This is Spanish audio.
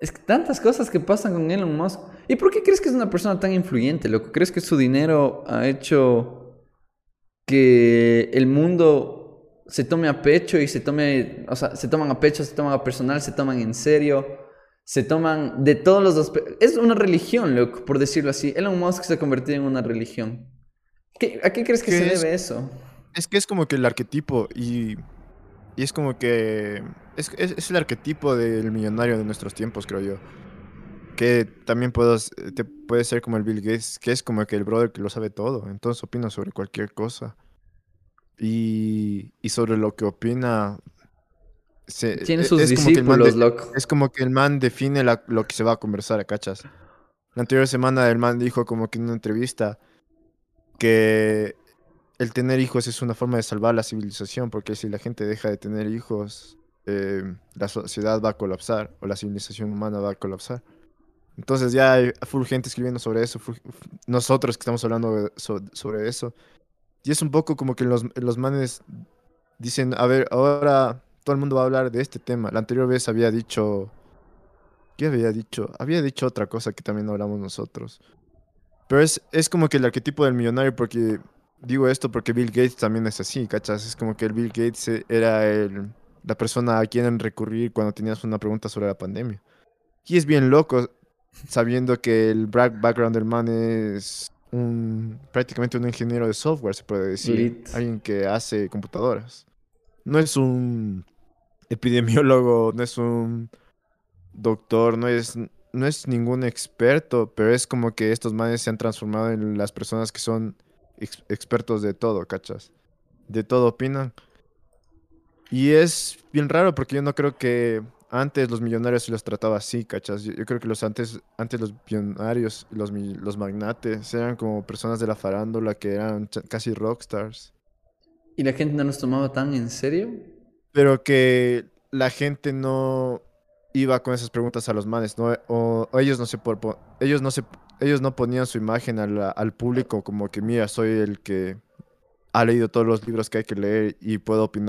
Es que tantas cosas que pasan con Elon Musk. ¿Y por qué crees que es una persona tan influyente, loco? ¿Crees que su dinero ha hecho que el mundo se tome a pecho y se tome, o sea, se toman a pecho, se toman a personal, se toman en serio, se toman de todos los aspectos? Es una religión, loco, por decirlo así. Elon Musk se ha convertido en una religión. ¿Qué- ¿A qué crees que ¿Qué se es? debe eso? Es que es como que el arquetipo y, y es como que es, es- es el arquetipo del millonario de nuestros tiempos, creo yo. Que también puedes, te puede ser como el Bill Gates, que es como que el brother que lo sabe todo, entonces opina sobre cualquier cosa. Y, y sobre lo que opina, se, Tiene e- sus es como que discípulos, de- es como que el man define la- lo que se va a conversar, ¿cachas? La anterior semana el man dijo como que en una entrevista que el tener hijos es una forma de salvar la civilización, porque si la gente deja de tener hijos, eh, la sociedad va a colapsar o la civilización humana va a colapsar. Entonces ya hay full gente escribiendo sobre eso, nosotros que estamos hablando sobre eso. Y es un poco como que los, los manes dicen, a ver, ahora todo el mundo va a hablar de este tema. La anterior vez había dicho, ¿qué había dicho? Había dicho otra cosa que también hablamos nosotros. Pero es, es como que el arquetipo del millonario, porque digo esto porque Bill Gates también es así, ¿cachas? Es como que el Bill Gates era el, la persona a quien recurrir cuando tenías una pregunta sobre la pandemia. Y es bien loco sabiendo que el back- background del man es un, prácticamente un ingeniero de software, se puede decir. Lit. Alguien que hace computadoras. No es un epidemiólogo, no es un doctor, no es, no es ningún experto, pero es como que estos manes se han transformado en las personas que son ex- expertos de todo, ¿cachas? De todo opinan. Y es bien raro porque yo no creo que antes los millonarios se los trataba así, ¿cachas? Yo, yo creo que los antes, antes los millonarios, los, los magnates, eran como personas de la farándula que eran casi rockstars. ¿Y la gente no nos tomaba tan en serio? Pero que la gente no iba con esas preguntas a los manes, ¿no? O, o ellos no se por- po- ellos no se ellos no ponían su imagen la- al público como que mira, soy el que ha leído todos los libros que hay que leer y puedo opinar